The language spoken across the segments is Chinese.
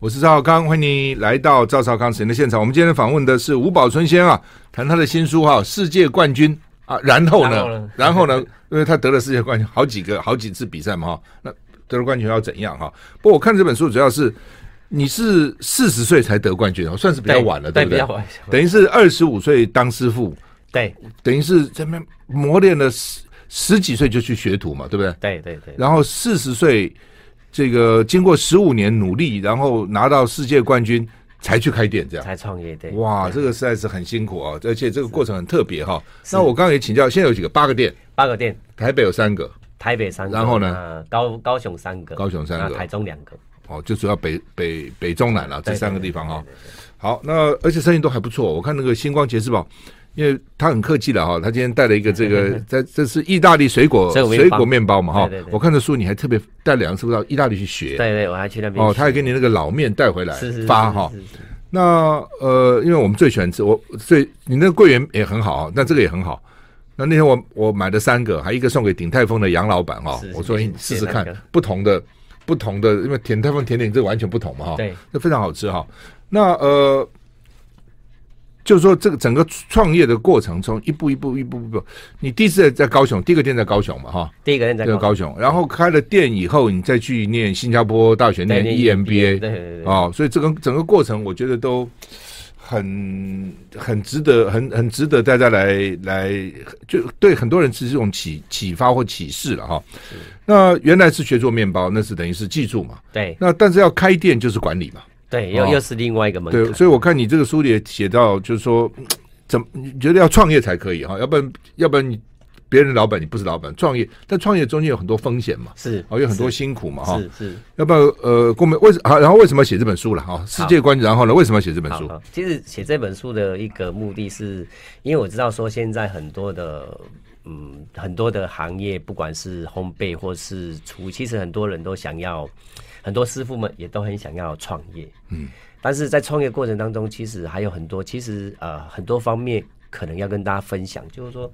我是赵少康，欢迎你来到赵少康时间的现场。我们今天访问的是吴宝春先生啊，谈他的新书哈、啊，《世界冠军》啊，然后呢，然后呢，因为他得了世界冠军好几个好几次比赛嘛哈，那得了冠军要怎样哈？不过我看这本书主要是你是四十岁才得冠军，算是比较晚了，对，对不对？等于是二十五岁当师傅，对，等于是这边磨练了十十几岁就去学徒嘛，对不对？对对对，然后四十岁。这个经过十五年努力，然后拿到世界冠军，才去开店，这样才创业。对，哇，这个实在是很辛苦啊，而且这个过程很特别哈。那我刚刚也请教，现在有几个？八个店，八个店，台北有三个，台北三个，然后呢，高高雄三个，高雄三个，台中两个。哦，就主要北北北中南了这三个地方哈。好，那而且生意都还不错，我看那个星光杰士堡。因为他很客气了哈，他今天带了一个这个，在 这是意大利水果水果面包嘛哈。我看的书你还特别带两次到意大利去学。对对，我还去那边。哦，他还给你那个老面带回来发哈。那呃，因为我们最喜欢吃，我最你那个桂圆也很好，那这个也很好。那那天我我买了三个，还一个送给鼎泰丰的杨老板哈。我说你试试看不同的不同的，因为鼎泰丰甜点这完全不同嘛哈。对，这非常好吃哈。那呃。就是说，这个整个创业的过程中，一步一步，一步一步。你第一次在高雄，第一个店在高雄嘛，哈，第一个店在高雄，然后开了店以后，你再去念新加坡大学念 EMBA，对对对，哦，所以这个整个过程，我觉得都很很值得，很很值得大家来来，就对很多人是这种启启发或启示了哈。那原来是学做面包，那是等于是技术嘛，对。那但是要开店就是管理嘛。对，又又是另外一个门槛。对，所以我看你这个书里写到，就是说，怎么你觉得要创业才可以哈？要不然，要不然你别人老板你不是老板，创业，但创业中间有很多风险嘛，是哦，有很多辛苦嘛哈。是是，要不然呃，我们为什好？然后为什么写这本书了哈？世界观，然后呢？为什么要写这本书？其实写这本书的一个目的是，因为我知道说现在很多的嗯很多的行业，不管是烘焙或是厨，其实很多人都想要。很多师傅们也都很想要创业，嗯，但是在创业过程当中，其实还有很多，其实呃很多方面可能要跟大家分享，就是说，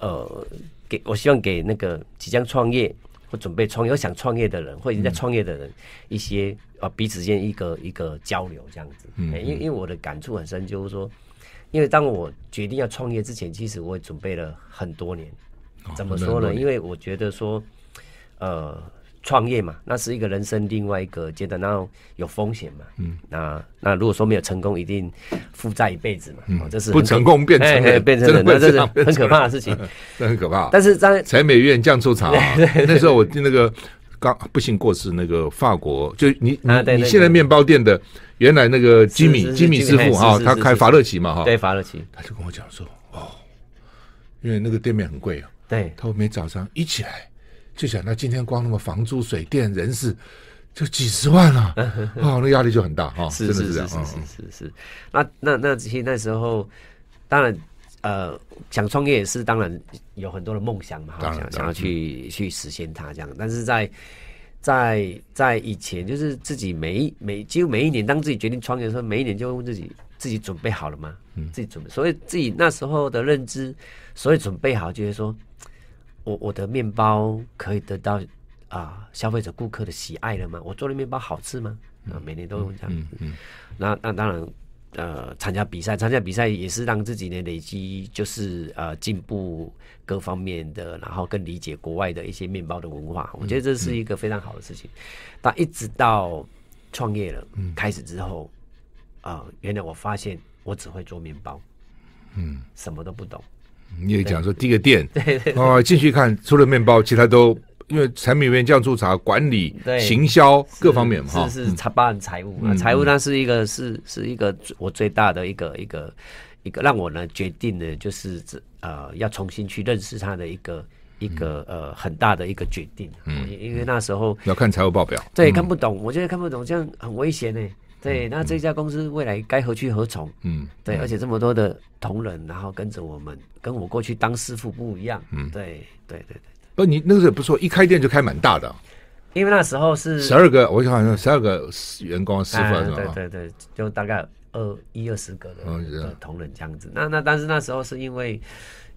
呃，给我希望给那个即将创业或准备创业、或想创业的人，或已经在创业的人一些呃彼此间一个一个交流这样子，嗯，因为因为我的感触很深，就是说，因为当我决定要创业之前，其实我也准备了很多年，怎么说呢？因为我觉得说，呃。创业嘛，那是一个人生另外一个阶段，然后有风险嘛。嗯，那那如果说没有成功，一定负债一辈子嘛。嗯，这是不成功变成人，变成人，那这是很可怕的事情，这很可怕。但是在柴米油盐酱醋茶，那时候我听那个刚不幸过世那个法国，就你你你现在面包店的原来那个吉米吉米师傅哈，他开法乐奇嘛哈，对法乐奇，他就跟我讲说哦，因为那个店面很贵啊，对，他说每早上一起来。就想到今天光那么房租、水电、人事，就几十万了，啊，哦，那压力就很大哈，是是是是是是是。那那那其实那时候，当然呃，想创业也是当然有很多的梦想嘛，想想要去去实现它这样。但是在在在以前，就是自己每一每几乎每一年，当自己决定创业的时候，每一年就会问自己：自己准备好了吗？嗯，自己准备。所以自己那时候的认知，所以准备好就是说。我我的面包可以得到啊、呃、消费者顾客的喜爱了吗？我做的面包好吃吗？啊、呃，每年都用这样子。嗯嗯嗯、那那当然，呃，参加比赛，参加比赛也是让自己呢累积，就是呃进步各方面的，然后更理解国外的一些面包的文化。我觉得这是一个非常好的事情。但一直到创业了，嗯、开始之后，啊、呃，原来我发现我只会做面包，嗯，什么都不懂。你也讲说第一个店，对哦，进去看，除了面包，其他都因为柴米油盐酱醋茶管理、行销各方面嘛，是是茶，包含财务嘛，财务那是一个是是一个我最大的一个一个一个让我呢决定的，就是呃要重新去认识他的一个一个呃很大的一个决定，嗯，因为那时候要看财务报表，对，看不懂，我觉得看不懂，这样很危险呢。对，那这家公司未来该何去何从？嗯，对，而且这么多的同仁，然后跟着我们，跟我过去当师傅不一样。嗯，对，对，对，对。不，你那个时候不错，一开店就开蛮大的。因为那时候是十二个，我好像十二个员工师傅是吧？对对对，就大概二一二十个的同仁这样子。那那但是那时候是因为，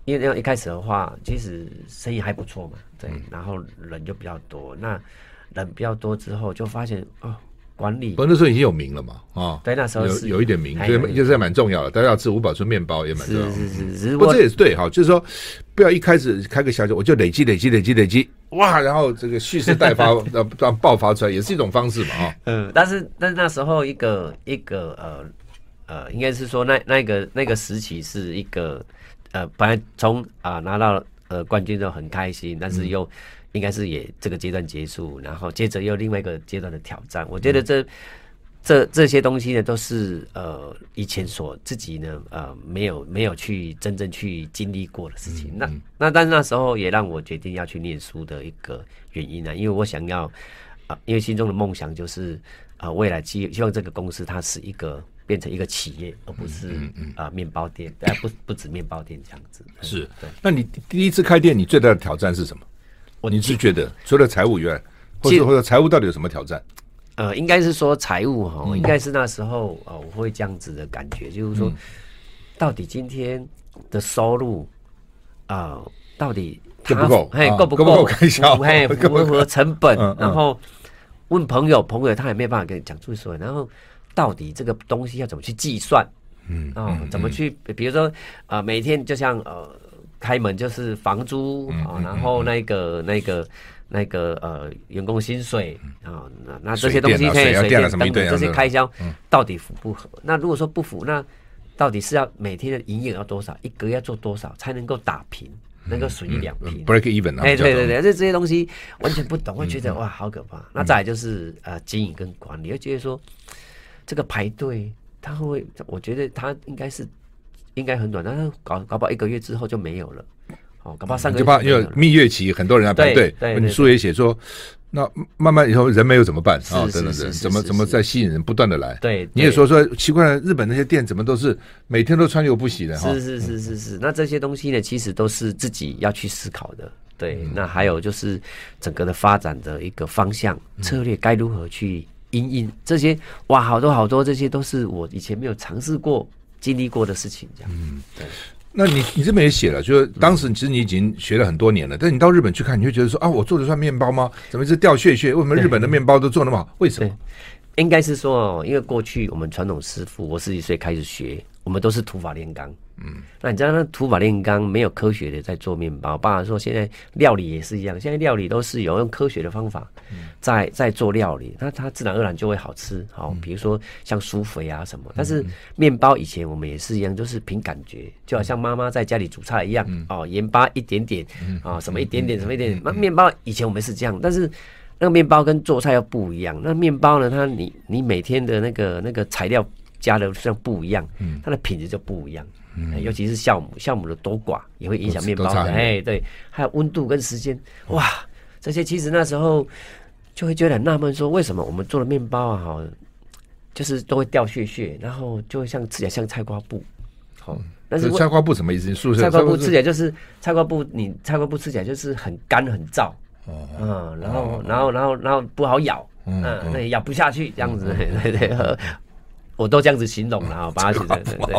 因为那样一开始的话，其实生意还不错嘛。对，然后人就比较多。那人比较多之后，就发现哦。管理。不，那时候已经有名了嘛，啊，对，那时候有有一点名，所以就是蛮重要的。大家要吃五宝村面包也蛮重要的。是是是，不过这也是对哈，就是说不要一开始开个小酒，我就累积累积累积累积，哇，然后这个蓄势待发，让 让爆发出来，也是一种方式嘛，啊。嗯，但是但是那时候一个一个呃呃，应该是说那那个那个时期是一个呃，本来从啊拿到呃冠军就很开心，但是又。应该是也这个阶段结束，然后接着又另外一个阶段的挑战。我觉得这、嗯、这这些东西呢，都是呃以前所自己呢呃没有没有去真正去经历过的事情。嗯、那那但是那时候也让我决定要去念书的一个原因呢，因为我想要啊、呃，因为心中的梦想就是啊、呃，未来希希望这个公司它是一个变成一个企业，而不是啊、嗯嗯呃、面包店，不 不止面包店这样子。是对。那你第一次开店，你最大的挑战是什么？我你是觉得除了财务以外，或者或者财务到底有什么挑战？呃，应该是说财务哈，应该是那时候呃，我会这样子的感觉，就是说，到底今天的收入啊，到底够不够？嘿，够不够开销？哎，符合成本？然后问朋友，朋友他也没办法跟你讲出所以，然后到底这个东西要怎么去计算？嗯哦，怎么去？比如说啊，每天就像呃。开门就是房租啊，然后那个、那个、那个呃，员工薪水啊，那那这些东西可以水电等等这些开销到底符不符？那如果说不符，那到底是要每天的营业额要多少，一个月要做多少才能够打平，能够损益两平？Break even 哎，对对对，这这些东西完全不懂，会觉得哇，好可怕。那再来就是呃，经营跟管理，会觉得说这个排队，他会，我觉得他应该是。应该很短，但是搞搞不好一个月之后就没有了。哦，搞不好三个月就怕因为蜜月期很多人要排队。对，你书也写说，那慢慢以后人没有怎么办啊？等等等，怎么怎么再吸引人不断的来？对，你也说说奇怪了，日本那些店怎么都是每天都川流不息的？是是是是是，那这些东西呢，其实都是自己要去思考的。对，那还有就是整个的发展的一个方向策略该如何去因应这些？哇，好多好多，这些都是我以前没有尝试过。经历过的事情，这样。嗯，对。那你你这边也写了，就是当时其实你已经学了很多年了，但你到日本去看，你会觉得说啊，我做的算面包吗？怎么是掉屑屑？为什么日本的面包都做那么好？为什么？应该是说哦，因为过去我们传统师傅，我十几岁开始学，我们都是土法炼钢。嗯，那你知道那土法炼钢没有科学的在做面包。爸爸说现在料理也是一样，现在料理都是有用科学的方法在在做料理，那它自然而然就会好吃。好，比如说像酥肥啊什么。但是面包以前我们也是一样，就是凭感觉，就好像妈妈在家里煮菜一样。哦，盐巴一点点啊，什么一点点，什么一点点。那面包以前我们是这样，但是那个面包跟做菜又不一样。那面包呢，它你你每天的那个那个材料加的像不一样，它的品质就不一样。嗯，尤其是酵母，酵母的多寡也会影响面包的。哎，对，还有温度跟时间，哇，这些其实那时候就会觉得很纳闷，说为什么我们做的面包啊，哈，就是都会掉屑屑，然后就会像吃起来像菜瓜布，好，但是菜瓜布什么意思？菜瓜布吃起来就是菜瓜布，你菜瓜布吃起来就是很干很燥，嗯，然后然后然后然后不好咬，嗯，那咬不下去这样子，对对 对。我都这样子形容了啊，把它写成对。对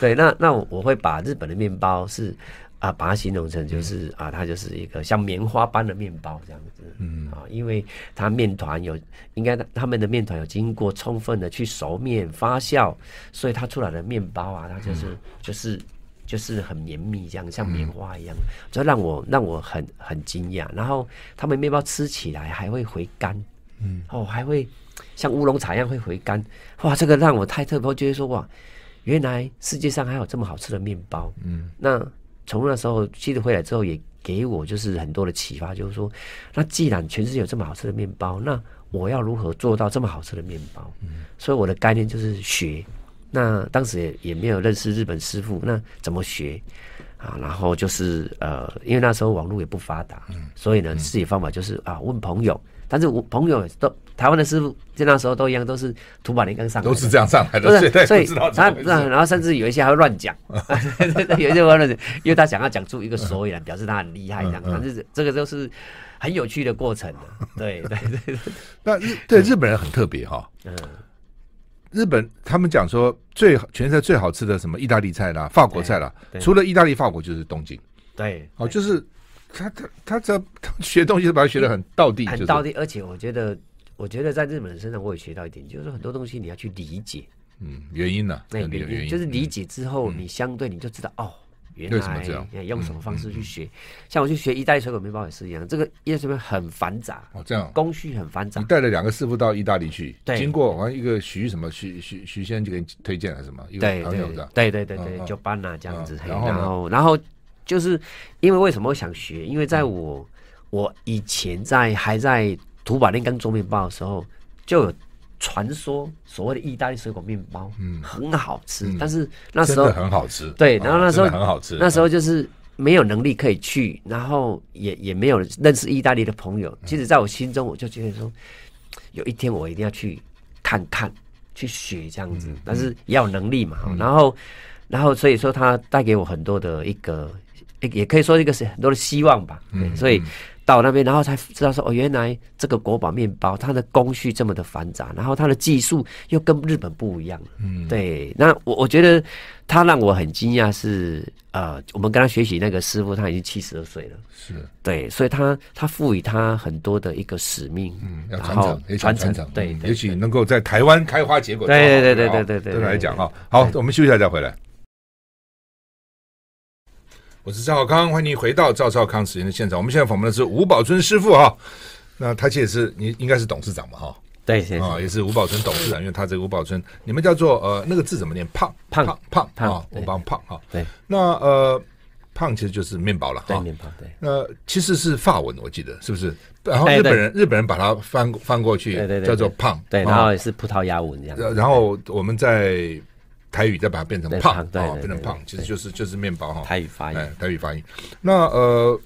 对，那那我我会把日本的面包是啊，把它形容成就是啊，它就是一个像棉花般的面包这样子，嗯。啊，因为它面团有应该他们的面团有经过充分的去熟面发酵，所以它出来的面包啊，它就是就是就是很绵密这样，像棉花一样，这让我让我很很惊讶。然后他们面包吃起来还会回甘，嗯哦还会。像乌龙茶一样会回甘，哇！这个让我太特别，我觉得说哇，原来世界上还有这么好吃的面包。嗯，那从那时候记得回来之后，也给我就是很多的启发，就是说，那既然全世界有这么好吃的面包，那我要如何做到这么好吃的面包？嗯，所以我的概念就是学。那当时也也没有认识日本师傅，那怎么学啊？然后就是呃，因为那时候网络也不发达，嗯，所以呢，自己方法就是啊，问朋友。但是我朋友都台湾的师傅，就那时候都一样，都是土法炼钢上来，都是这样上来的，是所以他然后甚至有一些还会乱讲，有一些乱讲，因为他想要讲出一个所以然，表示他很厉害这样。但是这个都是很有趣的过程，对对对。那日对日本人很特别哈，嗯，日本他们讲说最全世界最好吃的什么意大利菜啦、法国菜啦，除了意大利、法国就是东京，对，哦就是。他他他这他学东西，都把它学得很道地，很到地。而且我觉得我觉得在日本人身上我也学到一点，就是很多东西你要去理解，嗯，原因呢？那原因就是理解之后，你相对你就知道哦。原来用什么方式去学？像我去学意大利水果面包也是一样，这个意大利水果很繁杂哦，这样工序很繁杂。你带了两个师傅到意大利去，经过好像一个徐什么徐徐徐先生就给你推荐了是什么？对对对对对对，就搬了这样子。然后然后就是因为为什么我想学？因为在我我以前在还在土法炼钢做面包的时候就有。传说所谓的意大利水果面包，嗯，很好吃，嗯、但是那时候很好吃，对，然后那时候、哦、很好吃，那时候就是没有能力可以去，然后也也没有认识意大利的朋友。其实，在我心中，我就觉得说，有一天我一定要去看看，去学这样子，嗯、但是也要有能力嘛。嗯、然后，然后所以说，他带给我很多的一个，也可以说一个是很多的希望吧。嗯，所以。到那边，然后才知道说哦，原来这个国宝面包它的工序这么的繁杂，然后它的技术又跟日本不一样。嗯，对。那我我觉得他让我很惊讶是呃，我们跟他学习那个师傅他已经七十二岁了。是。对，所以他他赋予他很多的一个使命，嗯，要传承，传承，对，也许能够在台湾开花结果。对对对对对对，对来讲哈，好，我们休息一下再回来。我是赵少康，欢迎你回到赵少康时间的现场。我们现在访问的是吴宝春师傅哈，那他其实是你应该是董事长嘛哈？对，啊，也是吴宝春董事长，因为他这个吴宝春，你们叫做呃那个字怎么念？胖胖胖胖啊，我帮胖哈。对，那呃胖其实就是面包了哈。面包对。那其实是法文，我记得是不是？然后日本人日本人把它翻翻过去，叫做胖。对，然后也是葡萄牙文这样。然后我们在。台语再把它变成胖，啊，变成胖，其实就是就是面包哈。台语发音，台语发音。那呃，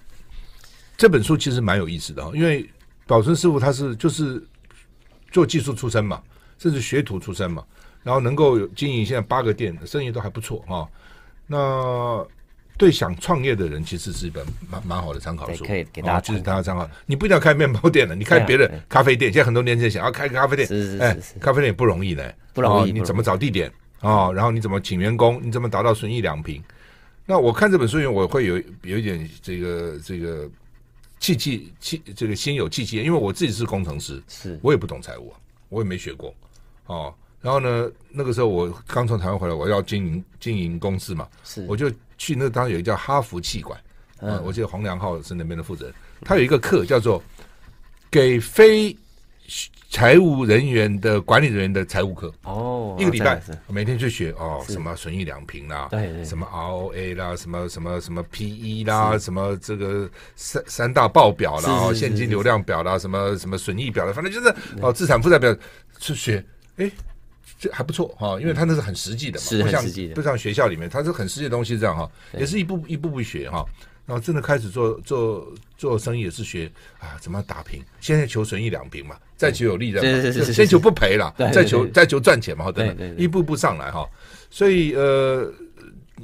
这本书其实蛮有意思的，因为宝春师傅他是就是做技术出身嘛，甚至学徒出身嘛，然后能够有经营现在八个店，生意都还不错哈。那对想创业的人，其实是一本蛮蛮好的参考书，可以给大家，就是大家参考。你不一定要开面包店了，你开别的咖啡店。现在很多年轻人想要开个咖啡店，是是是，咖啡店也不容易呢，不容易。你怎么找地点？哦，然后你怎么请员工？你怎么达到损益两平？那我看这本书，因为我会有有一点这个这个气气气，这个心有气机，因为我自己是工程师，是我也不懂财务，我也没学过。哦，然后呢，那个时候我刚从台湾回来，我要经营经营公司嘛，是我就去那当时有一个叫哈佛气管，嗯，我记得黄良浩是那边的负责人，他有一个课叫做给非。财务人员的管理人员的财务课哦，一个礼拜每天去学哦，什么损益两平啦，对，什么 ROA 啦，什么什么什么 PE 啦，什么这个三三大报表啦，现金流量表啦，什么什么损益表啦，反正就是哦资产负债表去学，哎，这还不错哈，因为他那是很实际的嘛，不像不像学校里面，他是很实际的东西这样哈，也是一步一步步学哈。然后真的开始做做做生意也是学啊，怎么打平？现在求损一两平嘛，再求有利润嘛，先求不赔了，再求再求赚钱嘛，等等，一步步上来哈。所以呃，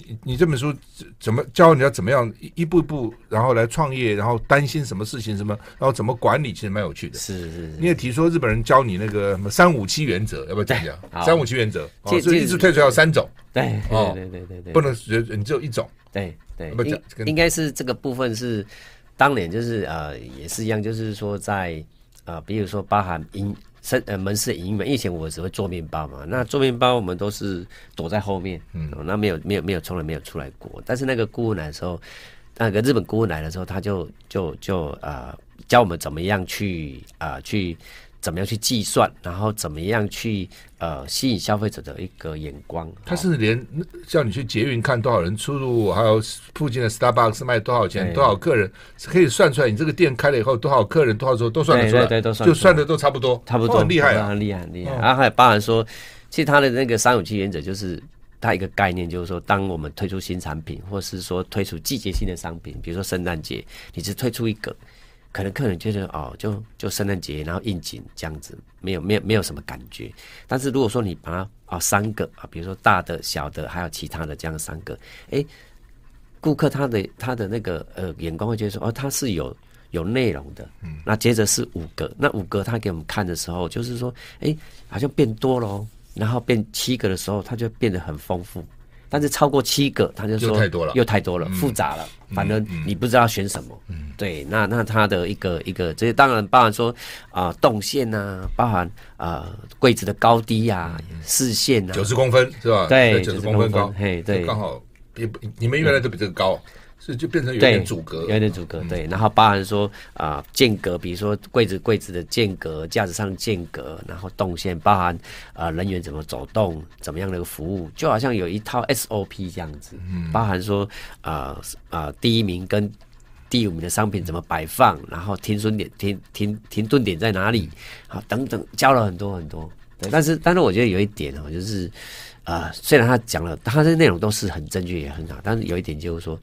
你你这本书怎么教你要怎么样一一步一步，然后来创业，然后担心什么事情什么，然后怎么管理，其实蛮有趣的。是是是。你也提说日本人教你那个什么三五七原则，要不要讲讲？三五七原则，所以一直退出要三种。对对对对对对，不能只你只有一种。对对，应应该是这个部分是当年就是呃也是一样，就是说在呃比如说包含营生呃门市营运，以前我只会做面包嘛，那做面包我们都是躲在后面，嗯，那没有没有没有从来没有出来过。但是那个顾问来的时候，那个日本顾问来的时候，他就就就呃教我们怎么样去啊、呃、去。怎么样去计算，然后怎么样去呃吸引消费者的一个眼光？他是连叫你去捷运看多少人出入，还有附近的 Starbucks 卖多少钱，多少客人，可以算出来。你这个店开了以后，多少客人，多少时候都算得出来，对对，都算，就算的都差不多，差不多，很厉害啊，很厉害，很厉害。然后还包含说，其实他的那个三五七原则就是它一个概念，就是说，当我们推出新产品，或是说推出季节性的商品，比如说圣诞节，你只推出一个。可能客人觉得哦，就就圣诞节，然后应景这样子，没有没有没有什么感觉。但是如果说你把它啊、哦、三个啊，比如说大的、小的，还有其他的这样三个，哎，顾客他的他的那个呃眼光会觉得说哦，它是有有内容的。嗯。那接着是五个，那五个他给我们看的时候，就是说哎，好像变多了，然后变七个的时候，它就变得很丰富。但是超过七个，他就说又太多了，又太多了，复杂了，反正你不知道选什么。嗯，对，那那他的一个一个，这些当然包含说啊动线啊，包含啊柜子的高低啊，视线啊，九十公分是吧？对，九十公分高，嘿，对，刚好比你们原来都比这个高。是就变成有点阻隔，有点阻隔，对。然后包含说啊、呃、间隔，比如说柜子柜子的间隔，架子上间隔，然后动线，包含啊、呃、人员怎么走动，怎么样的一个服务，就好像有一套 SOP 这样子。嗯。包含说啊啊、第一名跟第五名的商品怎么摆放，然后停损点停停停顿点在哪里，好等等，教了很多很多。对。但是但是我觉得有一点哦，就是啊、呃，虽然他讲了，他的内容都是很正确也很好，但是有一点就是说。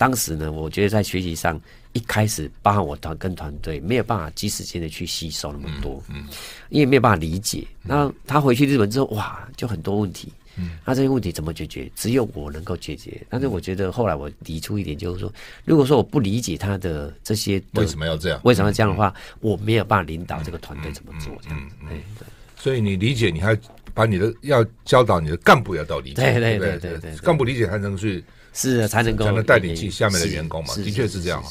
当时呢，我觉得在学习上一开始，包含我团跟团队没有办法及时间的去吸收那么多，嗯，因为没有办法理解。那他回去日本之后，哇，就很多问题，嗯，那这些问题怎么解决？只有我能够解决。但是我觉得后来我提出一点，就是说，如果说我不理解他的这些为什么要这样，为什么要这样的话，我没有办法领导这个团队怎么做这样子。对对。所以你理解，你还把你的要教导你的干部要到理解，对对对对对，干部理解才能去。是才能够才能带领起下面的员工嘛，的确是这样，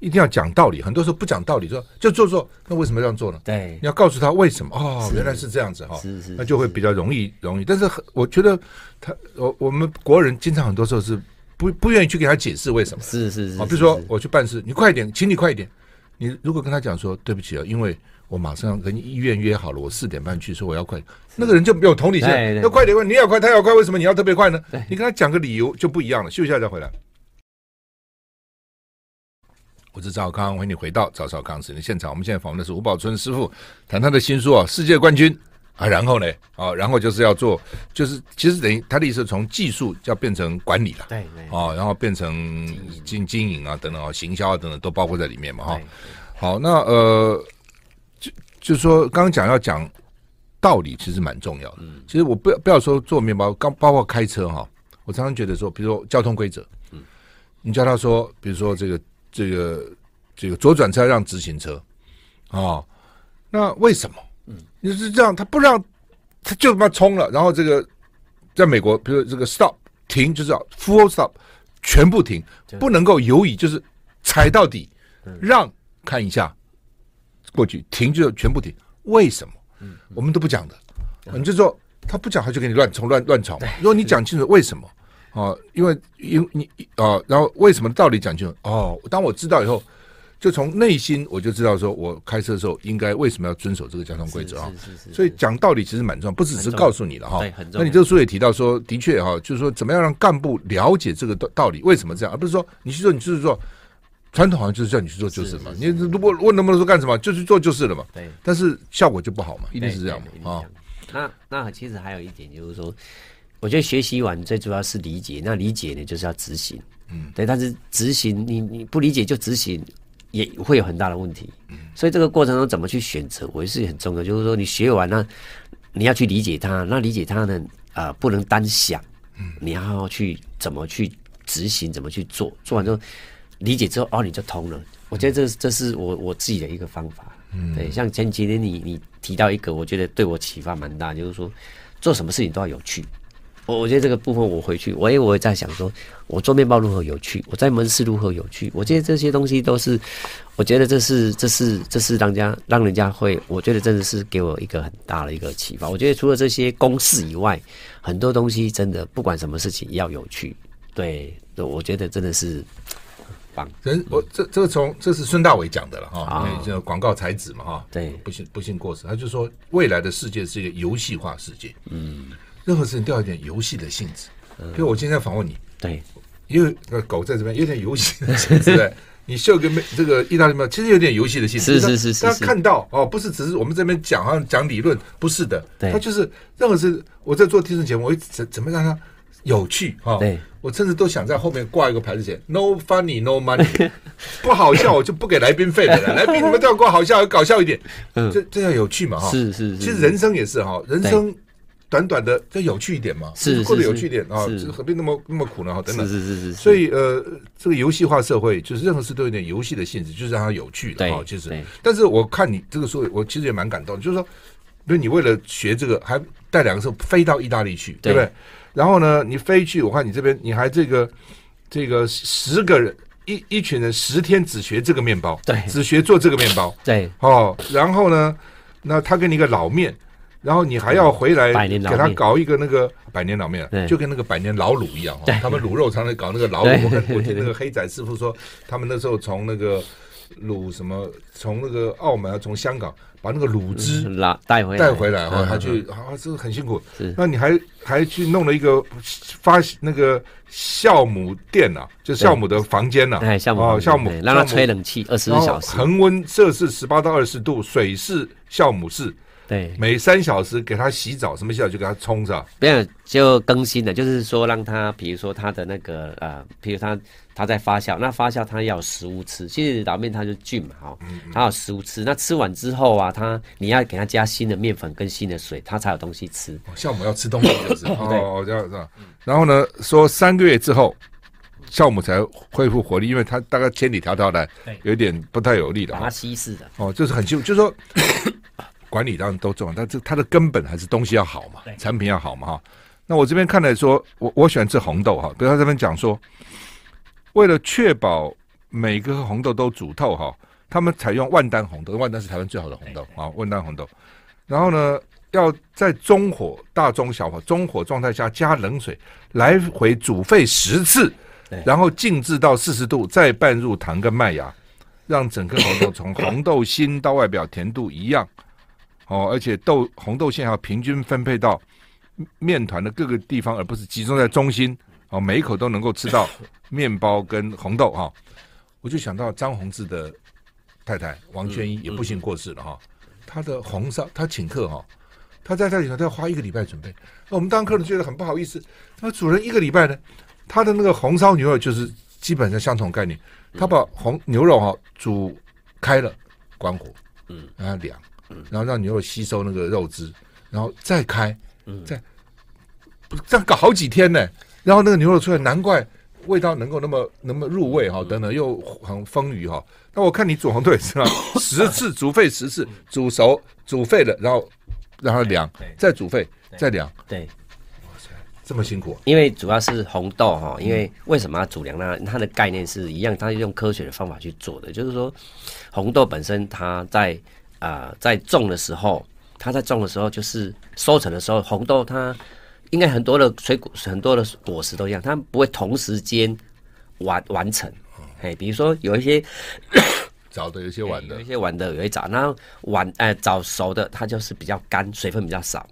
一定要讲道理。很多时候不讲道理，说就做做，那为什么这样做呢？对，你要告诉他为什么哦，原来是这样子哈，那就会比较容易容易。但是我觉得他我我们国人经常很多时候是不不愿意去给他解释为什么，是是是。比如说我去办事，你快一点，请你快一点。你如果跟他讲说对不起啊，因为我马上跟医院约好了，我四点半去，说我要快。那个人就没有同理心，要快点问，你要快，他要快，为什么你要特别快呢？你跟他讲个理由就不一样了。休息一下再回来。我是赵康，欢迎你回到赵少康时间现场。我们现在访问的是吴宝春师傅，谈他的新书啊，《世界冠军》啊，然后呢，啊，然后就是要做，就是其实等于他的意思，从技术要变成管理了，对对，啊，然后变成经经营啊等等啊，行销啊等等都包括在里面嘛，哈。好，那呃，就就是说刚刚讲要讲。道理其实蛮重要的。嗯，其实我不要不要说做面包，刚包括开车哈，我常常觉得说，比如说交通规则，嗯，你叫他说，比如说这个这个这个左转车让直行车，啊、哦，那为什么？嗯，你是这样，他不让，他就他妈冲了，然后这个在美国，比如说这个 stop 停就是要 full stop 全部停，不能够犹豫，就是踩到底，让看一下过去停就全部停，为什么？嗯，我们都不讲的，你就说他不讲，他就给你乱冲乱乱闯。如果你讲清楚为什么啊？因为因为你啊，然后为什么道理讲清楚哦？当我知道以后，就从内心我就知道，说我开车的时候应该为什么要遵守这个交通规则啊？所以讲道理其实蛮重要，不只是告诉你了哈。那你这个书也提到说，的确哈，就是说怎么样让干部了解这个道道理，为什么这样，而不是说你去做，你就是做。传统好像就是叫你去做就是嘛，你如果问那么多说干什么，就去做就是了嘛。对，但是效果就不好嘛，一定是这样嘛啊。那那其实还有一点就是说，我觉得学习完最主要是理解，那理解呢就是要执行。嗯，对，但是执行你你不理解就执行也会有很大的问题。嗯，所以这个过程中怎么去选择，我也是很重要。就是说你学完了，你要去理解它，那理解它呢啊、呃，不能单想，嗯，你要去怎么去执行，怎么去做，做完之后。理解之后哦，你就通了。我觉得这这是我我自己的一个方法。嗯，对，像前几天你你提到一个，我觉得对我启发蛮大，就是说做什么事情都要有趣。我我觉得这个部分我回去，我也我也在想说，我做面包如何有趣，我在门市如何有趣。我觉得这些东西都是，我觉得这是这是这是让家让人家会，我觉得真的是给我一个很大的一个启发。我觉得除了这些公式以外，很多东西真的不管什么事情要有趣。对，我觉得真的是。人我这这个从这是孙大伟讲的了哈，因为这个广告才子嘛哈，对，不幸不幸过世，他就说未来的世界是一个游戏化世界，嗯，任何事情都要有点游戏的性质。比如我今天访问你，对，因为那狗在这边有点游戏的性质，对，你秀个妹这个意大利面，其实有点游戏的性质，是是是是，大家看到哦，不是只是我们这边讲好像讲理论，不是的，他就是任何事，我在做电视节目，我怎怎么让它有趣哈？对。我甚至都想在后面挂一个牌子写 “No funny, no money”，不好笑我就不给来宾费的了。来宾你们都要给我好笑，搞笑一点。嗯，这这要有趣嘛哈。是是是。其实人生也是哈，人生短短的，要有趣一点嘛。是过得有趣一点啊，何必那么那么苦呢？哈，等等。是是是。所以呃，这个游戏化社会就是任何事都有点游戏的性质，就是让它有趣的哈。其实，但是我看你这个书，我其实也蛮感动，就是说，因为你为了学这个还。带两个时候飞到意大利去，对不对？然后呢，你飞去，我看你这边你还这个这个十个人一一群人十天只学这个面包，对，只学做这个面包，对，哦，然后呢，那他给你一个老面。然后你还要回来给他搞一个那个百年老面，就跟那个百年老卤一样。他们卤肉常常搞那个老卤。我看我听那个黑仔师傅说，他们那时候从那个卤什么，从那个澳门啊，从香港把那个卤汁带回带回来哈，他去啊，这个很辛苦。那你还还去弄了一个发那个酵母店呐，就酵母的房间呐，酵母哦，酵母让它吹冷气二十四小时，恒温摄氏十八到二十度，水是酵母室。对，每三小时给它洗澡，什么洗澡就给它冲着，没有就更新的，就是说让它，比如说它的那个呃，比如它它在发酵，那发酵它要有食物吃，其实老面它就菌嘛，哈，它有食物吃，那吃完之后啊，它你要给它加新的面粉跟新的水，它才有东西吃。酵母要吃东西就是 哦，这样这样。然后呢，说三个月之后酵母才恢复活力，因为它大概千里迢迢的，有点不太有力的，把它稀释的。哦，就是很清楚，就是说。管理当然都重要，但这它的根本还是东西要好嘛，产品要好嘛哈。那我这边看来说，我我喜欢吃红豆哈。比如他这边讲说，为了确保每个红豆都煮透哈，他们采用万丹红豆，万丹是台湾最好的红豆啊，万丹红豆。然后呢，要在中火、大中小火、中火状态下加冷水，来回煮沸十次，然后静置到四十度，再拌入糖跟麦芽，让整个红豆从红豆心到外表甜度一样。哦，而且豆红豆馅要平均分配到面团的各个地方，而不是集中在中心。哦，每一口都能够吃到面包跟红豆哈、哦。我就想到张宏志的太太王娟一也不幸过世了哈。他的红烧，他请客哈，他在这里头他要花一个礼拜准备。那我们当客人觉得很不好意思，那主人一个礼拜呢，他的那个红烧牛肉就是基本上相同概念，他把红牛肉哈煮开了，关火，嗯，让它凉。然后让牛肉吸收那个肉汁，然后再开，再不这样搞好几天呢。然后那个牛肉出来，难怪味道能够那么那么入味哈，等等又很丰腴哈。那我看你煮红豆也是啊，十次煮沸十次，煮熟煮沸了，然后让它凉，再煮沸再凉。对，哇塞，这么辛苦。因为主要是红豆哈，因为为什么要煮凉呢？它的概念是一样，它是用科学的方法去做的，就是说红豆本身它在。啊、呃，在种的时候，它在种的时候就是收成的时候，红豆它应该很多的水果，很多的果实都一样，它不会同时间完完成。哎，比如说有一些 早的，有一些晚的，有一些晚的，有一些早。那晚哎早熟的，它就是比较干，水分比较少，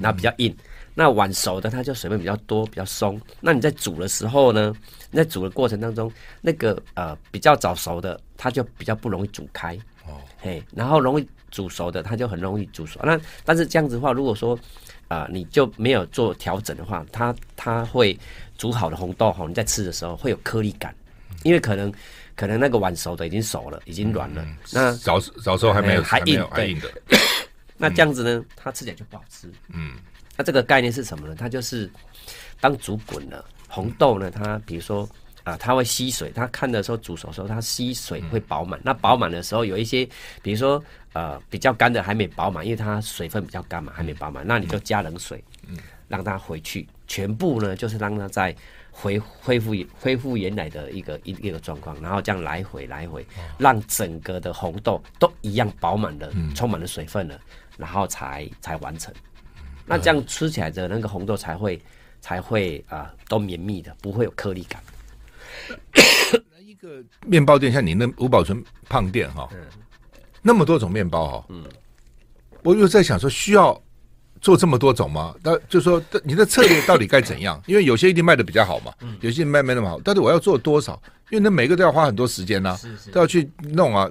那比较硬。那晚熟的，它就水分比较多，比较松。那你在煮的时候呢，你在煮的过程当中，那个呃比较早熟的，它就比较不容易煮开。哦，嘿，然后容易煮熟的，它就很容易煮熟。那但是这样子的话，如果说啊、呃，你就没有做调整的话，它它会煮好的红豆哈，你在吃的时候会有颗粒感，因为可能可能那个晚熟的已经熟了，已经软了。嗯、那早早时候还没有还硬还硬的，那这样子呢，它吃起来就不好吃。嗯，那这个概念是什么呢？它就是当煮滚了红豆呢，它比如说。啊，它会吸水。它看的时候煮熟的时候，它吸水会饱满。那饱满的时候，有一些，比如说呃比较干的还没饱满，因为它水分比较干嘛，还没饱满。那你就加冷水，嗯，让它回去。全部呢就是让它再恢恢复恢复原来的一个一一个状况，然后这样来回来回，让整个的红豆都一样饱满的，充满了水分了，然后才才完成。那这样吃起来的那个红豆才会才会啊、呃、都绵密的，不会有颗粒感。一个面包店，像你那吴宝存胖店哈，那么多种面包哈，嗯，我又在想说，需要做这么多种吗？那就说，你的策略到底该怎样？因为有些一定卖的比较好嘛，有些卖没那么好。到底我要做多少？因为那每个都要花很多时间呐，都要去弄啊。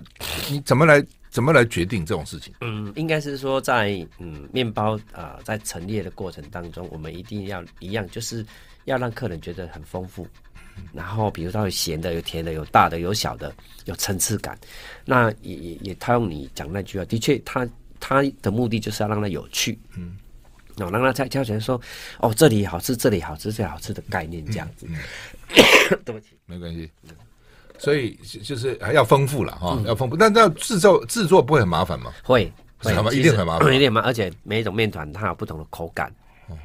你怎么来怎么来决定这种事情？嗯，应该是说在嗯面包啊、呃、在陈列的过程当中，我们一定要一样，就是要让客人觉得很丰富。然后，比如它有咸的、有甜的、有大的、有小的，有层次感。那也也也，他用你讲那句话，的确，他他的目的就是要让它有趣，嗯，哦，让它在挑起来说，哦，这里好吃，这里好吃，这里好吃的概念这样子。嗯嗯、对不起，没关系。所以就是还要丰富了哈，要丰富。但这样制作制作不会很麻烦吗？会。会，一定很麻烦，一定麻烦。而且每一种面团它有不同的口感，哦、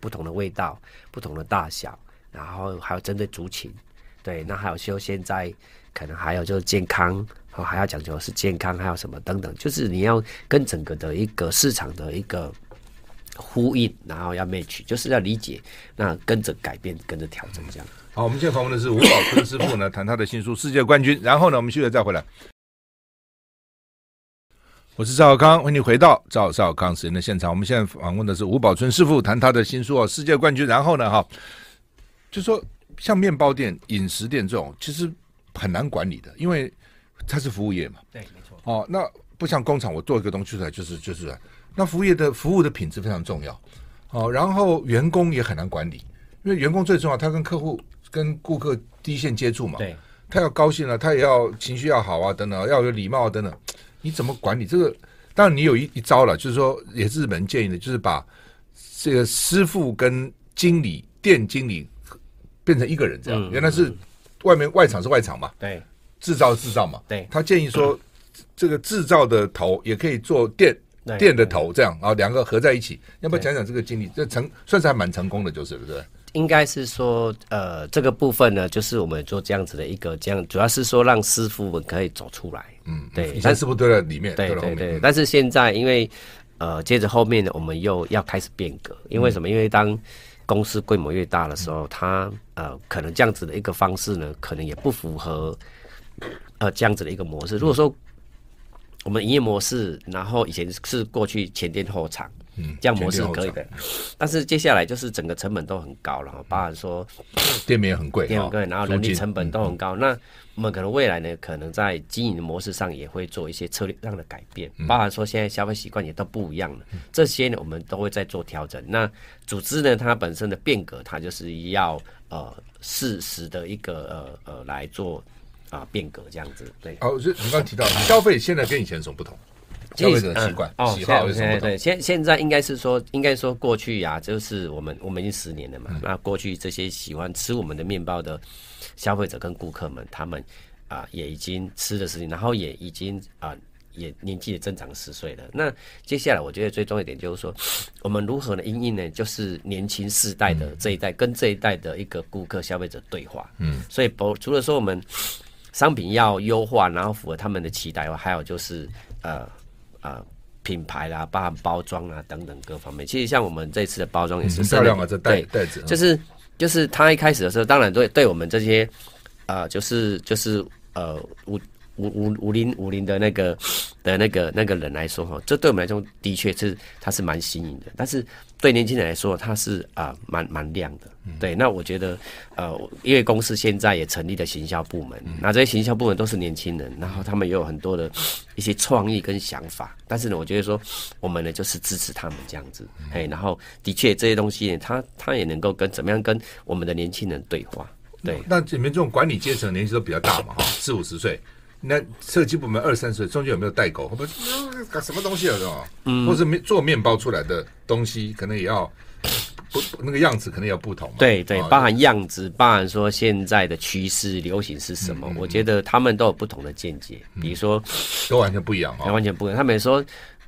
不同的味道，不同的大小，然后还有针对族群，对，那还有就现在可能还有就是健康，哦，还要讲究是健康，还有什么等等，就是你要跟整个的一个市场的一个呼应，然后要 match，就是要理解，那跟着改变，跟着调整这样。好，我们现在访问的是吴宝春师傅呢，谈他的新书《世界冠军》。然后呢，我们休息再回来。我是赵少康，欢迎你回到赵少康时间的现场。我们现在访问的是吴宝春师傅，谈他的新书《世界冠军》。然后呢，哈，就说像面包店、饮食店这种，其实很难管理的，因为它是服务业嘛。对，没错。哦，那不像工厂，我做一个东西出来就是就是，那服务业的服务的品质非常重要。哦，然后员工也很难管理，因为员工最重要，他跟客户。跟顾客第一线接触嘛，对，他要高兴了，他也要情绪要好啊，等等，要有礼貌啊，等等。你怎么管理这个？当然，你有一一招了，就是说，也是日本人建议的，就是把这个师傅跟经理、店经理变成一个人这样。嗯、原来是外面外场是外场嘛，对，制造制造嘛，对。他建议说，这个制造的头也可以做电电的头，这样啊，两个合在一起。要不要讲讲这个经历？这成算是还蛮成功的，就是对不是？应该是说，呃，这个部分呢，就是我们做这样子的一个这样，主要是说让师傅们可以走出来。嗯，对。以前师傅都在里面，对对对。但是现在，因为呃，接着后面呢，我们又要开始变革。因为什么？因为当公司规模越大的时候，它呃，可能这样子的一个方式呢，可能也不符合呃这样子的一个模式。如果说我们营业模式，然后以前是过去前店后厂。嗯，这样模式可以的，但是接下来就是整个成本都很高了，包含说店面也很贵，店很贵，然后人力成本都很高。那我们可能未来呢，可能在经营的模式上也会做一些策略上的改变，包含说现在消费习惯也都不一样了，这些呢我们都会在做调整。那组织呢，它本身的变革，它就是要呃适时的一个呃呃来做啊变革这样子。对，哦，就你刚刚提到消费现在跟以前有什么不同？消费者习惯、嗯、哦，喜好有什么？对，现现在应该是说，应该说过去呀、啊，就是我们我们已经十年了嘛。嗯、那过去这些喜欢吃我们的面包的消费者跟顾客们，他们啊也已经吃了十年，然后也已经啊也年纪也增长十岁了。那接下来我觉得最重要一点就是说，我们如何呢？因应呢，就是年轻世代的这一代、嗯、跟这一代的一个顾客消费者对话。嗯，所以不除了说我们商品要优化，然后符合他们的期待外，还有就是呃。啊、呃，品牌啦，包含包装啊等等各方面，其实像我们这次的包装也是、嗯、漂亮啊，这袋袋子，就是就是他一开始的时候，当然对对我们这些啊、呃，就是就是呃五五五五零五零的那个的那个那个人来说哈，这对我们来说的确是它是蛮新颖的，但是。对年轻人来说，它是啊，蛮蛮亮的。对，那我觉得，呃，因为公司现在也成立了行销部门，那这些行销部门都是年轻人，然后他们也有很多的一些创意跟想法。但是呢，我觉得说，我们呢就是支持他们这样子，哎，然后的确这些东西呢，他他也能够跟怎么样跟我们的年轻人对话。对，那里面这种管理阶层年纪都比较大嘛，哈，四五十岁。那设计部门二三十岁，中间有没有代沟？会不会搞什么东西啊？是吧？嗯，或是面做面包出来的东西，可能也要不那个样子，可能也要不同。对对，包含样子，包含说现在的趋势流行是什么？嗯、我觉得他们都有不同的见解。嗯、比如说，都完全不一样啊，完全不一样。他们说。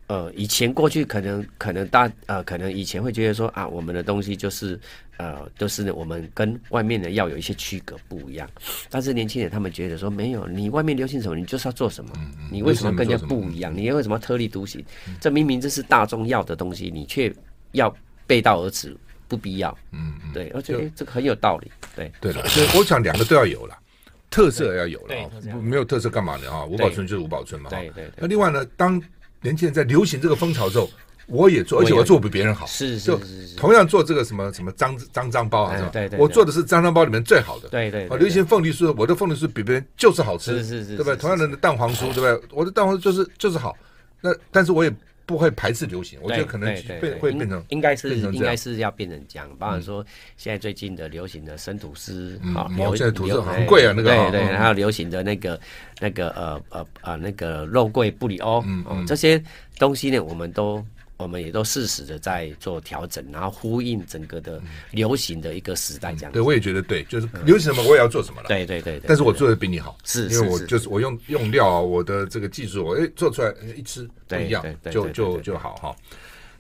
呃，以前过去可能可能大呃，可能以前会觉得说啊，我们的东西就是呃，都、就是我们跟外面的要有一些区隔不一样。但是年轻人他们觉得说，没有，你外面流行什么，你就是要做什么。嗯嗯、你为什么跟人家不一样？你为什么要特立独行？嗯、这明明这是大众要的东西，你却要背道而驰，不必要。嗯嗯，对，而且就这个很有道理。对对了，所以我想两个都要有了，特色要有了，没有特色干嘛呢？啊，吴宝春就是吴宝春嘛。对对。那另外呢，当年轻人在流行这个风潮之后，我也做，而且我做比别人好。是是是，同样做这个什么什么脏脏脏包啊，是吧？对对，我做的是脏脏包里面最好的。对对。啊，流行凤梨酥，我的凤梨酥比别人就是好吃。是是是，对不对？同样的蛋黄酥，对不对？我的蛋黄酥就是就是好。那但是我也不会排斥流行，我觉得可能会会变成应该是应该是要变成这样。包含说现在最近的流行的生吐司啊，流现在吐司很贵啊，那个对对，还有流行的那个。那个呃呃呃，那个肉桂布里欧，嗯，这些东西呢，我们都我们也都适时的在做调整，然后呼应整个的流行的一个时代这样、嗯。对，我也觉得对，就是流行什么我也要做什么了。对对对，但是我做的比你好，是，因为我就是我用用料，我的这个技术，我哎做出来一吃不一样，就就就好哈。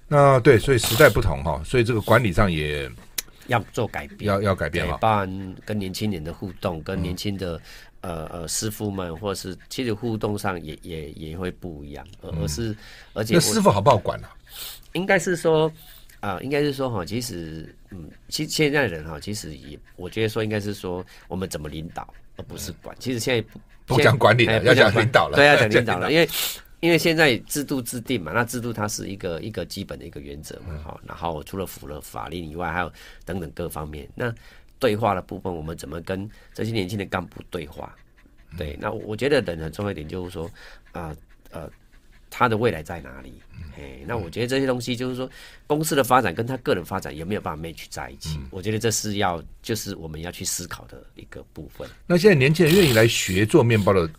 那对，所以时代不同哈，所以这个管理上也要做改变，要要改变了。包含跟年轻人的互动，跟年轻的。呃呃，师傅们或者是其实互动上也也也会不一样，而而是、嗯、而且那师傅好不好管呢、啊？应该是说啊、呃，应该是说哈，其实嗯，其实现在人哈，其实也我觉得说应该是说我们怎么领导，而不是管。嗯、其实现在不讲管理了，要讲领导了，对，要讲 领导了，因为因为现在制度制定嘛，那制度它是一个一个基本的一个原则嘛，好、嗯，然后除了符合法令以外，还有等等各方面那。对话的部分，我们怎么跟这些年轻的干部对话？对，那我觉得人很重要一点就是说，啊呃，呃，他的未来在哪里？哎，那我觉得这些东西就是说，公司的发展跟他个人发展有没有办法 match 在一起？我觉得这是要就是我们要去思考的一个部分。那现在年轻人愿意来学做面包的？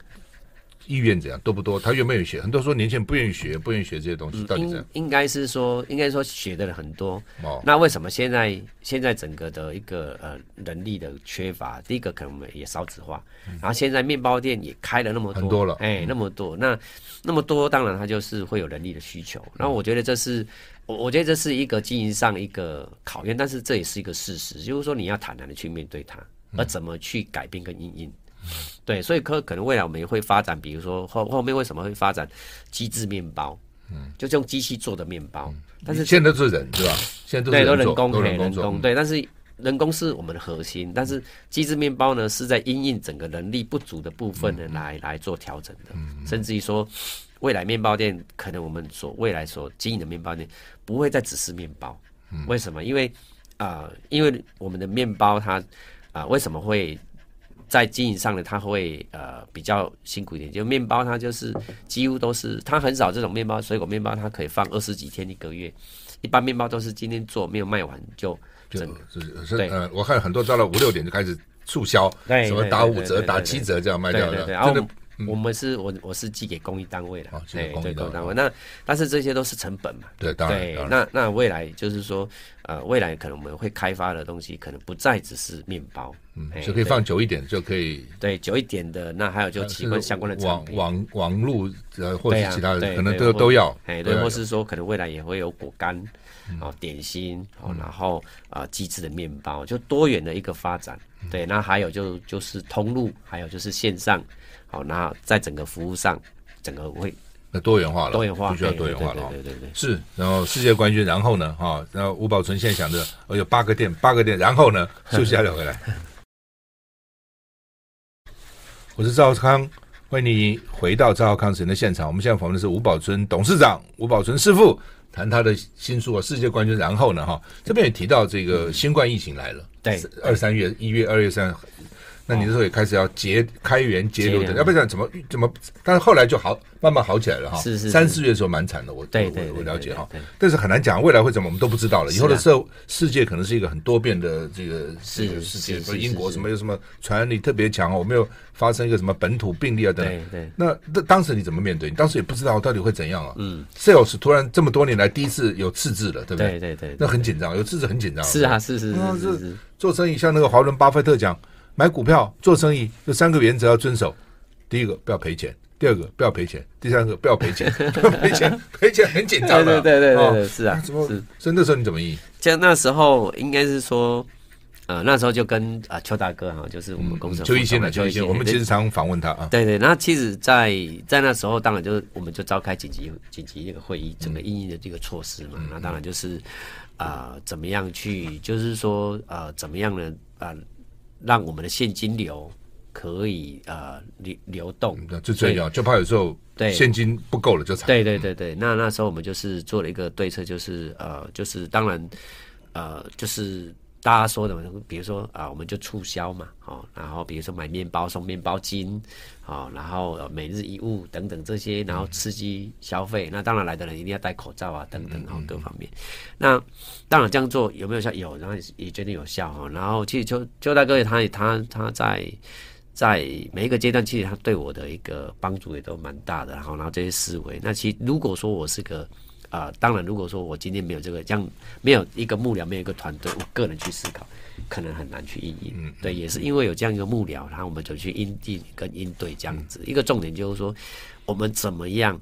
意愿怎样多不多？他愿不愿意学？很多说年轻人不愿意学，不愿意学这些东西，到底怎样？应应该是说，应该说学的人很多。哦，那为什么现在现在整个的一个呃人力的缺乏？第一个可能我们也少子化，嗯，然后现在面包店也开了那么多，很多了，哎，欸，那么多，那那么多，当然他就是会有人力的需求。然后我觉得这是我我觉得这是一个经营上一个考验，但是这也是一个事实，就是说你要坦然的去面对它，而怎么去改变跟应应。对，所以可可能未来我们也会发展，比如说后后面为什么会发展机制面包？嗯，就是用机器做的面包。但是现在都是人，对吧？现在都是人对，都人工，都人工，人工。对，但是人工是我们的核心，但是机制面包呢，是在因应整个人力不足的部分呢，来来做调整的。甚至于说，未来面包店可能我们所未来所经营的面包店不会再只是面包。为什么？因为啊、呃，因为我们的面包它啊、呃，为什么会？在经营上呢，他会呃比较辛苦一点。就面包，它就是几乎都是，它很少这种面包，水果面包它可以放二十几天一个月。一般面包都是今天做没有卖完就整个就是对。呃，我看很多到了五六点就开始促销，什么打五折、打七折这样卖掉的。然后我们是我我是寄给公益单位的，对公益单位。那但是这些都是成本嘛，对，当然。对，那那未来就是说。呃，未来可能我们会开发的东西，可能不再只是面包，嗯，就可以放久一点，就可以对久一点的。那还有就相关相关的网网网路呃，或者其他的，可能都都要，哎，对，或是说可能未来也会有果干，哦，点心，哦，然后啊，机制的面包，就多元的一个发展。对，那还有就就是通路，还有就是线上，好，那在整个服务上，整个会。多元化了，多元化，必须要多元化了。对对对，对，是。然后世界冠军，然后呢？哈，然后吴宝存现在想着，我有八个店，八个店，然后呢？休息一下再回来。我是赵少康，欢迎你回到赵少康时间的现场。我们现在访问的是吴宝春董事长，吴宝春师傅谈他的新书啊《世界冠军》，然后呢？哈，这边也提到这个新冠疫情来了，对，二三月、一月、二月三。那你那时候也开始要节开源节流的，要不然怎么怎么？但是后来就好，慢慢好起来了哈。是是。三四月的时候蛮惨的，我对对我了解哈。但是很难讲未来会怎么，我们都不知道了。以后的社世界可能是一个很多变的这个这个世界。说英国什么有什么传染力特别强，我没有发生一个什么本土病例啊等等。对对。那那当时你怎么面对？你当时也不知道到底会怎样啊。嗯。Sales 突然这么多年来第一次有赤字了，对不对？对对对。那很紧张，有赤字很紧张。是啊，是是是是。做生意像那个华伦巴菲特讲。买股票做生意，这三个原则要遵守。第一个不要赔钱，第二个不要赔钱，第三个不要赔钱。赔钱赔钱很紧张的，对对对对，是啊，是。所以那时候你怎么应？像那时候应该是说，呃，那时候就跟啊邱大哥哈，就是我们公司邱一新的邱一新，我们其实常访问他啊。对对，那其实，在在那时候，当然就是我们就召开紧急紧急那个会议，整个应应的这个措施嘛。那当然就是啊，怎么样去，就是说啊，怎么样呢？啊。让我们的现金流可以呃流流动，那最重要，就怕有时候对现金不够了就惨。对对对对，那那时候我们就是做了一个对策，就是呃就是当然呃就是。大家说的，比如说啊，我们就促销嘛，哦，然后比如说买面包送面包巾，哦，然后每日一物等等这些，然后刺激消费。那当然来的人一定要戴口罩啊，等等，哦，各方面。那当然这样做有没有效？有，然后也觉得有效哈。然后其实邱邱大哥他也他他在在每一个阶段，其实他对我的一个帮助也都蛮大的。然后然后这些思维，那其实如果说我是个啊、呃，当然如果说我今天没有这个，这样没有一个幕僚，没有一个团队，我个人去思考，可能很难去应应。嗯，对，也是因为有这样一个幕僚，然后我们就去应对跟应对这样子。嗯、一个重点就是说，我们怎么样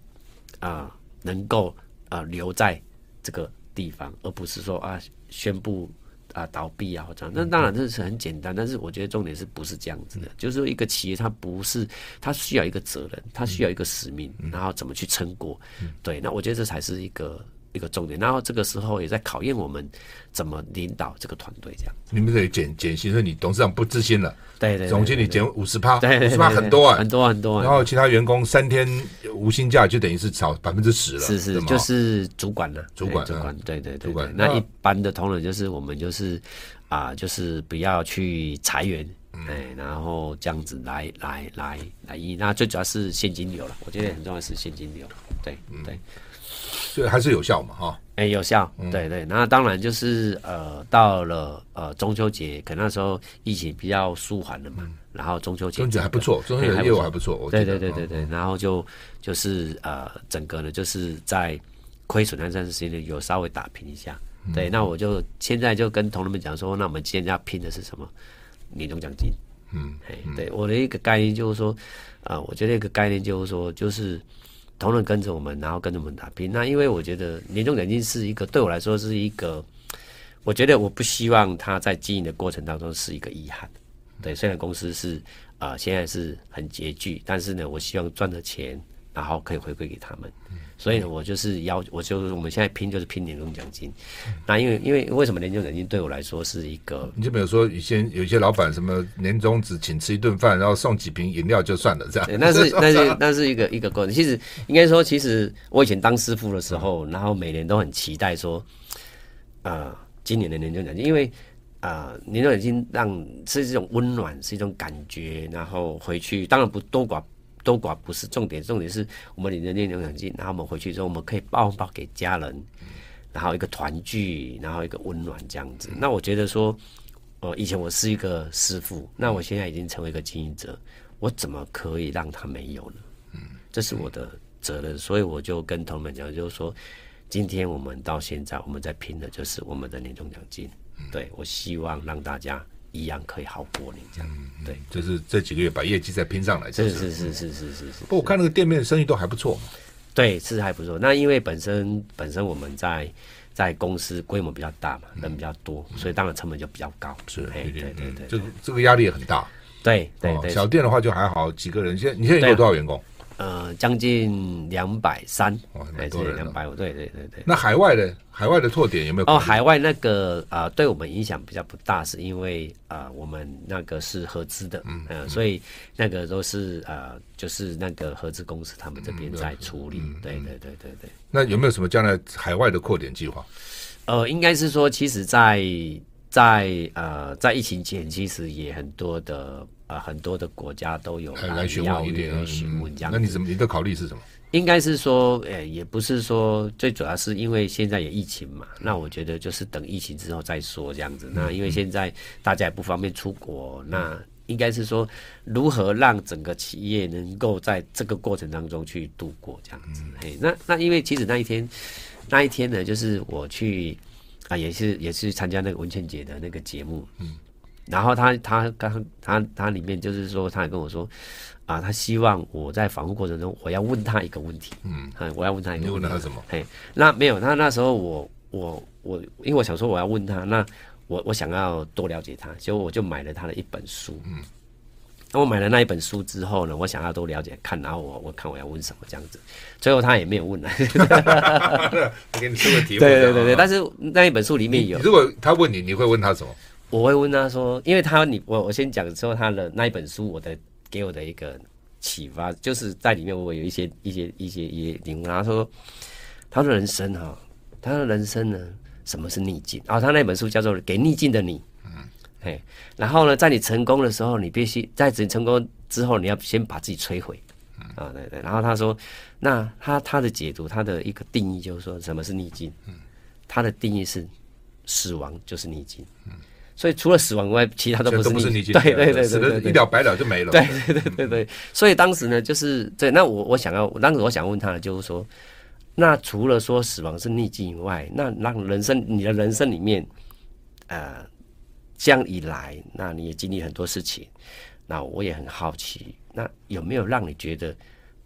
啊、呃，能够啊、呃、留在这个地方，而不是说啊宣布。啊，倒闭啊，或者那当然这是很简单，但是我觉得重点是不是这样子的？就是说一个企业它不是，它需要一个责任，它需要一个使命，然后怎么去撑过？对，那我觉得这才是一个。一个重点，然后这个时候也在考验我们怎么领导这个团队，这样。你们可以减减薪，说你董事长不自信了，对对，总经理减五十趴，五十趴很多啊，很多很多。然后其他员工三天无薪假，就等于是少百分之十了，是是，就是主管了，主管主管，对对对，主管。那一般的同仁就是我们就是啊，就是不要去裁员，哎，然后这样子来来来来，那最主要是现金流了，我觉得很重要是现金流，对对。所以还是有效嘛，哈，哎，有效，嗯、对对。那当然就是呃，到了呃中秋节，可能那时候疫情比较舒缓了嘛，嗯、然后中秋节，中秋节还不错，中秋节业务还不错，对对对对对。然后就就是呃，整个呢就是在亏损那段时间有稍微打平一下，嗯、对。那我就现在就跟同仁们讲说，那我们现在要拼的是什么？年终奖金，嗯，哎，对，我的一个概念就是说，啊、呃，我觉得一个概念就是说，就是。同仁跟着我们，然后跟着我们打拼。那因为我觉得年终奖金是一个对我来说是一个，我觉得我不希望他在经营的过程当中是一个遗憾。对，虽然公司是啊、现在是很拮据，但是呢，我希望赚的钱然后可以回馈给他们。所以呢，我就是要，我就是我们现在拼就是拼年终奖金。那因为因为为什么年终奖金对我来说是一个？你就比如说以前有些老板什么年终只请吃一顿饭，然后送几瓶饮料就算了，这样。那是 那是那是一个一个过程。其实应该说，其实我以前当师傅的时候，然后每年都很期待说，啊、呃，今年的年终奖金，因为啊、呃，年终奖金让是一种温暖，是一种感觉，然后回去当然不多寡。多寡不是重点，重点是我们领着年终奖金，然后我们回去之后，我们可以报报给家人，然后一个团聚，然后一个温暖这样子。那我觉得说，呃，以前我是一个师傅，那我现在已经成为一个经营者，我怎么可以让他没有呢？嗯，这是我的责任，所以我就跟同们讲，就是说，今天我们到现在我们在拼的就是我们的年终奖金，对，我希望让大家。一样可以好过你这样，对，就是这几个月把业绩再拼上来，是是是是是是是。不过我看那个店面生意都还不错，对，是还不错。那因为本身本身我们在在公司规模比较大嘛，人比较多，所以当然成本就比较高。是，对对对对，这个这个压力也很大。对对对，小店的话就还好，几个人。现在你现在有多少员工？呃，将近两百三，对，两百五，对对对对。那海外的海外的拓点有没有？哦，海外那个啊、呃，对我们影响比较不大，是因为啊、呃，我们那个是合资的，嗯、呃，所以那个都是啊、呃，就是那个合资公司他们这边在处理，嗯、对对对对对。那有没有什么将来海外的扩点计划？呃，应该是说，其实在，在在呃，在疫情前，其实也很多的。呃，很多的国家都有来询问一点，询问这样。那你怎么你的考虑是什么？应该是说，呃、欸，也不是说，最主要是因为现在有疫情嘛。那我觉得就是等疫情之后再说这样子。那因为现在大家也不方便出国，那应该是说，如何让整个企业能够在这个过程当中去度过这样子。嘿，那那因为其实那一天，那一天呢，就是我去啊，也是也是参加那个文倩姐的那个节目，嗯。然后他他刚他他里面就是说，他也跟我说，啊，他希望我在访问过程中，我要问他一个问题，嗯，我要问他一个问题。你问他什么？嘿，那没有，那那时候我我我，因为我想说我要问他，那我我想要多了解他，所以我就买了他的一本书，嗯，那我买了那一本书之后呢，我想要多了解看，然后我我看我要问什么这样子，最后他也没有问了，我给你出个题目，对对对对，但是那一本书里面有，如果他问你，你会问他什么？我会问他说，因为他你我我先讲说他的那一本书，我的给我的一个启发，就是在里面我有一些一些一些一些领悟。他说，他的人生哈，他的人生呢，什么是逆境？然后他那本书叫做《给逆境的你》。嗯，嘿，然后呢，在你成功的时候，你必须在你成功之后，你要先把自己摧毁。啊，对对。然后他说，那他他的解读，他的一个定义就是说，什么是逆境？嗯，他的定义是死亡就是逆境。嗯。所以除了死亡以外，其他都不是逆境。对对对对对，一了百了就没了。对对对对对。所以当时呢，就是对。那我我想要，当时我想问他的就是说，那除了说死亡是逆境以外，那让人生你的人生里面，呃，这样一来，那你也经历很多事情。那我也很好奇，那有没有让你觉得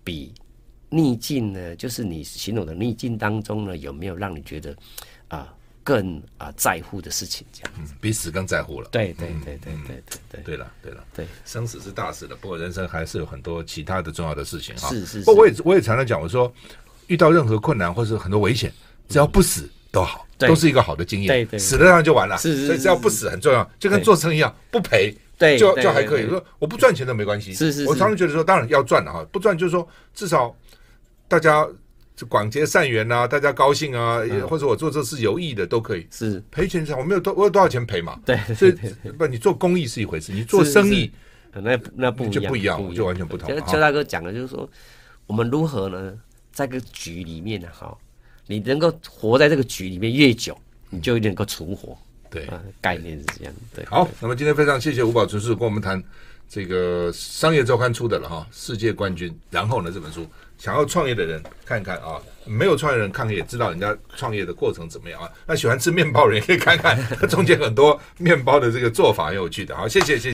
比逆境呢？就是你形容的逆境当中呢，有没有让你觉得啊、呃、更啊、呃、在乎的事情？这样子、嗯，比死更在乎了。对对对对对对对。对了对了，对，生死是大事的，不过人生还是有很多其他的重要的事情哈。是，是是。不过我也我也常常讲，我说。遇到任何困难或是很多危险，只要不死都好，都是一个好的经验。对对，死了那就完了。是是，所以只要不死很重要，就跟做生意一样，不赔，对，就就还可以。说我不赚钱都没关系。是是，我常常觉得说，当然要赚了哈，不赚就是说至少大家广结善缘啊，大家高兴啊，或者我做这事有意义的都可以。是赔钱我没有多，我有多少钱赔嘛？对，所以不，你做公益是一回事，你做生意那那不就不一样，就完全不同。邱大哥讲的就是说，我们如何呢？在个局里面呢，哈，你能够活在这个局里面越久，你就能够存活。对，啊，概念是这样。对，好，那么今天非常谢谢吴宝春师跟我们谈这个商业周刊出的了哈，世界冠军。然后呢，这本书想要创业的人看看啊，没有创业的人看看也知道人家创业的过程怎么样啊。那喜欢吃面包的人也可以看看，中间很多面包的这个做法很有趣的。好，谢谢谢谢。